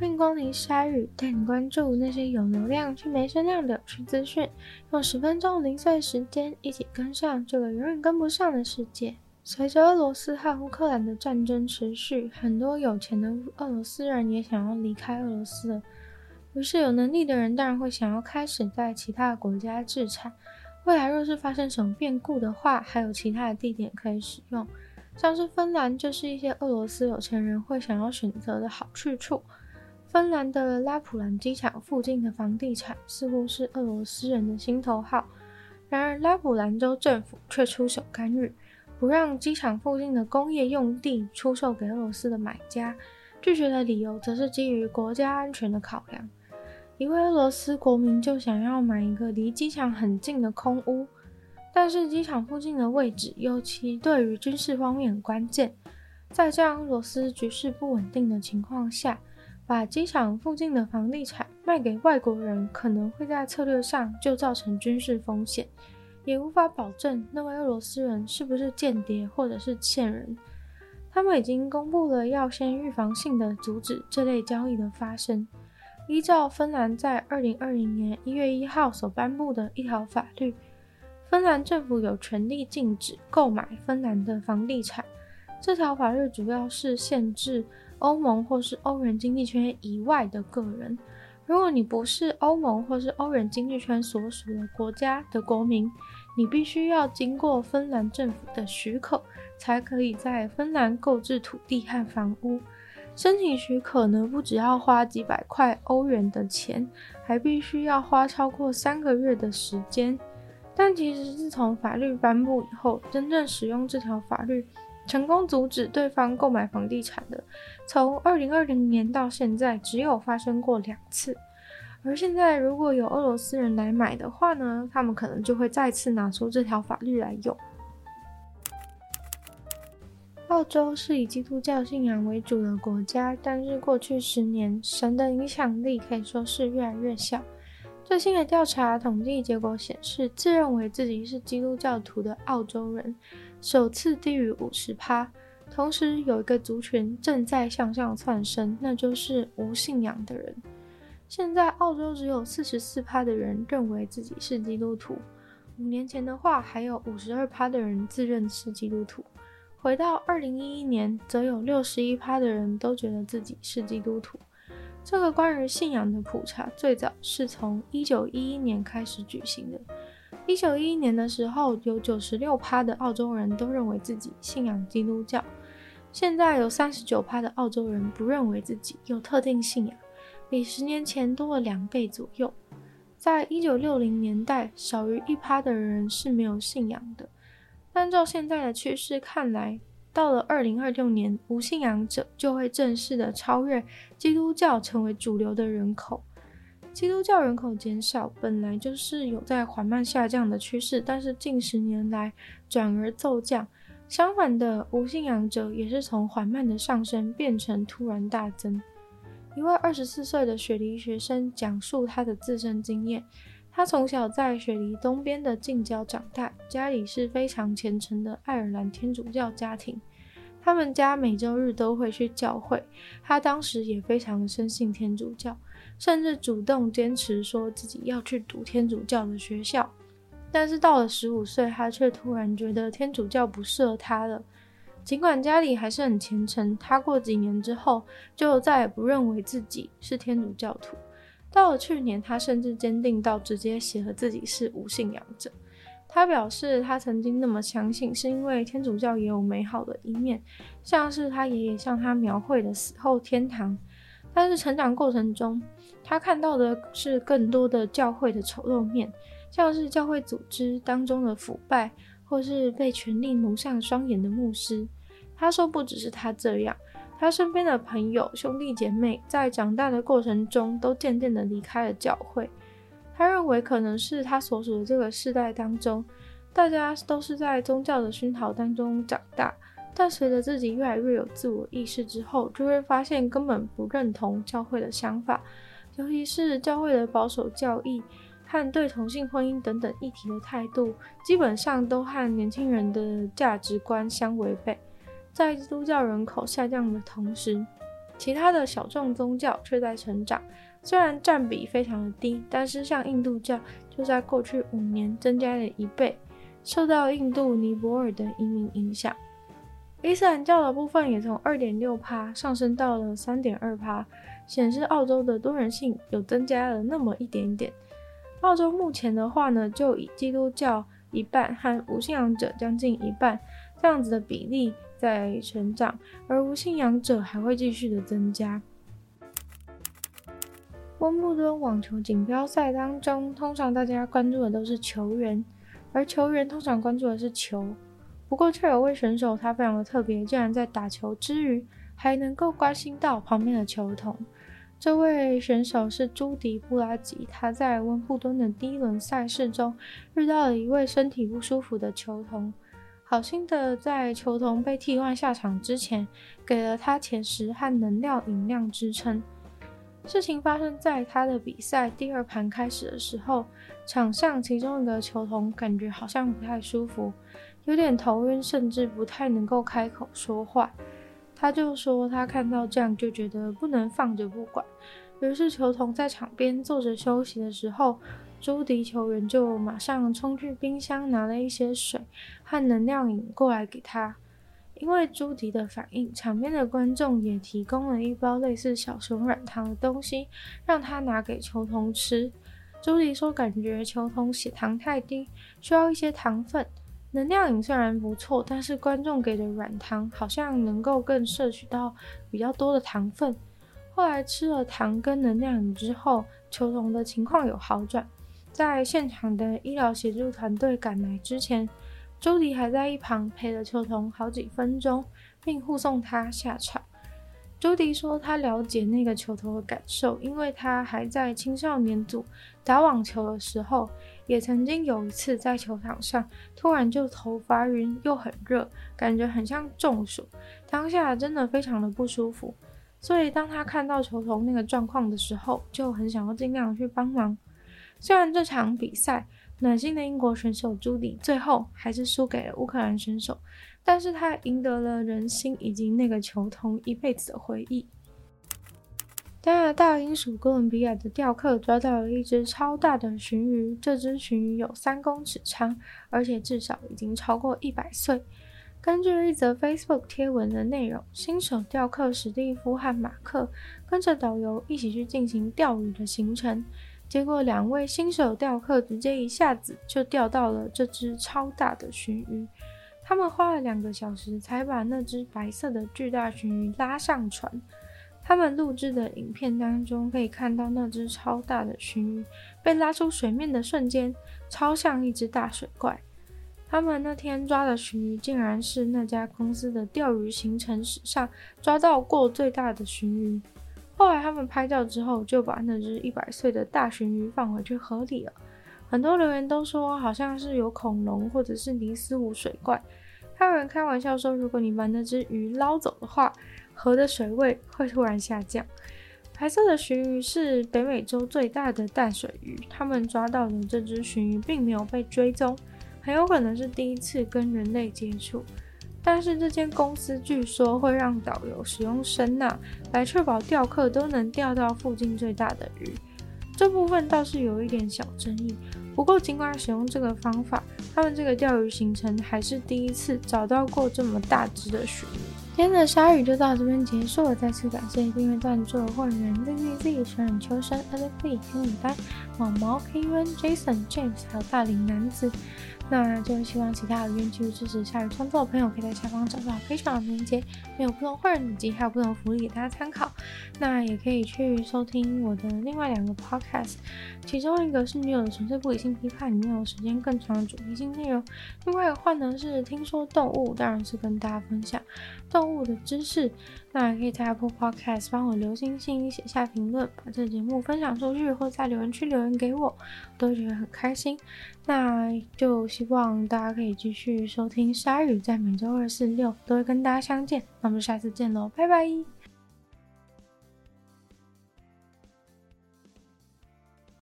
欢迎光临鲨语，带你关注那些有流量却没声量的有趣资讯。用十分钟零碎时间，一起跟上这个永远跟不上的世界。随着俄罗斯和乌克兰的战争持续，很多有钱的俄罗斯人也想要离开俄罗斯了。于是，有能力的人当然会想要开始在其他国家置产。未来若是发生什么变故的话，还有其他的地点可以使用，像是芬兰，就是一些俄罗斯有钱人会想要选择的好去处。芬兰的拉普兰机场附近的房地产似乎是俄罗斯人的心头好，然而拉普兰州政府却出手干预，不让机场附近的工业用地出售给俄罗斯的买家。拒绝的理由则是基于国家安全的考量。一位俄罗斯国民就想要买一个离机场很近的空屋，但是机场附近的位置尤其对于军事方面很关键。在这样俄罗斯局势不稳定的情况下，把机场附近的房地产卖给外国人，可能会在策略上就造成军事风险，也无法保证那位俄罗斯人是不是间谍或者是线人。他们已经公布了要先预防性的阻止这类交易的发生。依照芬兰在二零二零年一月一号所颁布的一条法律，芬兰政府有权利禁止购买芬兰的房地产。这条法律主要是限制。欧盟或是欧元经济圈以外的个人，如果你不是欧盟或是欧元经济圈所属的国家的国民，你必须要经过芬兰政府的许可，才可以在芬兰购置土地和房屋。申请许可呢，不只要花几百块欧元的钱，还必须要花超过三个月的时间。但其实自从法律颁布以后，真正使用这条法律。成功阻止对方购买房地产的，从二零二零年到现在只有发生过两次。而现在如果有俄罗斯人来买的话呢，他们可能就会再次拿出这条法律来用。澳洲是以基督教信仰为主的国家，但是过去十年，神的影响力可以说是越来越小。最新的调查统计结果显示，自认为自己是基督教徒的澳洲人，首次低于五十趴，同时有一个族群正在向上窜升，那就是无信仰的人。现在澳洲只有四十四趴的人认为自己是基督徒，五年前的话还有五十二趴的人自认是基督徒。回到二零一一年，则有六十一趴的人都觉得自己是基督徒。这个关于信仰的普查最早是从一九一一年开始举行的。一九一一年的时候，有九十六趴的澳洲人都认为自己信仰基督教。现在有三十九趴的澳洲人不认为自己有特定信仰，比十年前多了两倍左右。在一九六零年代，少于一趴的人是没有信仰的。按照现在的趋势看来，到了二零二六年，无信仰者就会正式的超越基督教，成为主流的人口。基督教人口减少本来就是有在缓慢下降的趋势，但是近十年来转而骤降。相反的，无信仰者也是从缓慢的上升变成突然大增。一位二十四岁的雪梨学生讲述他的自身经验：他从小在雪梨东边的近郊长大，家里是非常虔诚的爱尔兰天主教家庭，他们家每周日都会去教会。他当时也非常深信天主教。甚至主动坚持说自己要去读天主教的学校，但是到了十五岁，他却突然觉得天主教不适合他了。尽管家里还是很虔诚，他过几年之后就再也不认为自己是天主教徒。到了去年，他甚至坚定到直接写了自己是无信仰者。他表示，他曾经那么相信，是因为天主教也有美好的一面，像是他爷爷向他描绘的死后天堂。但是成长过程中，他看到的是更多的教会的丑陋面，像是教会组织当中的腐败，或是被权力蒙上双眼的牧师。他说，不只是他这样，他身边的朋友、兄弟姐妹在长大的过程中都渐渐的离开了教会。他认为，可能是他所属的这个世代当中，大家都是在宗教的熏陶当中长大。但随着自己越来越有自我意识之后，就会发现根本不认同教会的想法，尤其是教会的保守教义和对同性婚姻等等议题的态度，基本上都和年轻人的价值观相违背。在基督教人口下降的同时，其他的小众宗教却在成长，虽然占比非常的低，但是像印度教就在过去五年增加了一倍，受到印度尼泊尔的移民影响。伊斯兰教的部分也从二点六趴上升到了三点二趴，显示澳洲的多元性有增加了那么一点点。澳洲目前的话呢，就以基督教一半和无信仰者将近一半这样子的比例在成长，而无信仰者还会继续的增加。温布顿网球锦标赛当中，通常大家关注的都是球员，而球员通常关注的是球。不过，却有位选手他非常的特别，竟然在打球之余还能够关心到旁边的球童。这位选手是朱迪布拉吉，他在温布顿的第一轮赛事中遇到了一位身体不舒服的球童。好心的在球童被替换下场之前，给了他甜食和能量饮料支撑。事情发生在他的比赛第二盘开始的时候，场上其中一个球童感觉好像不太舒服，有点头晕，甚至不太能够开口说话。他就说他看到这样就觉得不能放着不管，于是球童在场边坐着休息的时候。朱迪球员就马上冲去冰箱拿了一些水和能量饮过来给他。因为朱迪的反应，场边的观众也提供了一包类似小熊软糖的东西，让他拿给球童吃。朱迪说，感觉球童血糖太低，需要一些糖分。能量饮虽然不错，但是观众给的软糖好像能够更摄取到比较多的糖分。后来吃了糖跟能量饮之后，球童的情况有好转。在现场的医疗协助团队赶来之前，朱迪还在一旁陪了球童好几分钟，并护送他下场。朱迪说，他了解那个球童的感受，因为他还在青少年组打网球的时候，也曾经有一次在球场上突然就头发晕，又很热，感觉很像中暑，当下真的非常的不舒服。所以当他看到球童那个状况的时候，就很想要尽量去帮忙。虽然这场比赛暖心的英国选手朱迪最后还是输给了乌克兰选手，但是他赢得了人心以及那个球童一辈子的回忆。加拿大英属哥伦比亚的钓客抓到了一只超大的鲟鱼，这只鲟鱼有三公尺长，而且至少已经超过一百岁。根据一则 Facebook 贴文的内容，新手钓客史蒂夫和马克跟着导游一起去进行钓鱼的行程。结果，两位新手钓客直接一下子就钓到了这只超大的鲟鱼。他们花了两个小时才把那只白色的巨大鲟鱼拉上船。他们录制的影片当中可以看到，那只超大的鲟鱼被拉出水面的瞬间，超像一只大水怪。他们那天抓的鲟鱼，竟然是那家公司的钓鱼行程史上抓到过最大的鲟鱼。后来他们拍照之后，就把那只一百岁的大鲟鱼放回去河里了。很多留言都说，好像是有恐龙或者是尼斯湖水怪。还有人开玩笑说，如果你把那只鱼捞走的话，河的水位会突然下降。白色的鲟鱼是北美洲最大的淡水鱼，他们抓到的这只鲟鱼并没有被追踪，很有可能是第一次跟人类接触。但是这间公司据说会让导游使用声呐来确保钓客都能钓到附近最大的鱼，这部分倒是有一点小争议。不过尽管使用这个方法，他们这个钓鱼行程还是第一次找到过这么大只的鲟鱼。今天的鲨鱼就到这边结束了，再次感谢订阅赞助的会员 ZZZ、小冉秋生、LFB、黑牡丹、毛毛、Kevin、Jason、James，还有大龄男子。那就希望其他有愿意继续支持下雨创作的朋友，可以在下方找到非常的链接，没有不同会员以及还有不同福利给大家参考。那也可以去收听我的另外两个 podcast，其中一个是女友的纯粹不理性批判，里面有时间更长的主题性内容；另外的话呢是听说动物，当然是跟大家分享。动物的知识。那也可以在 Apple Podcast 帮我留星星，写下评论，把这节目分享出去，或在留言区留言给我，我都觉得很开心。那就希望大家可以继续收听鲨鱼，在每周二、四、六都会跟大家相见。那我们下次见喽，拜拜。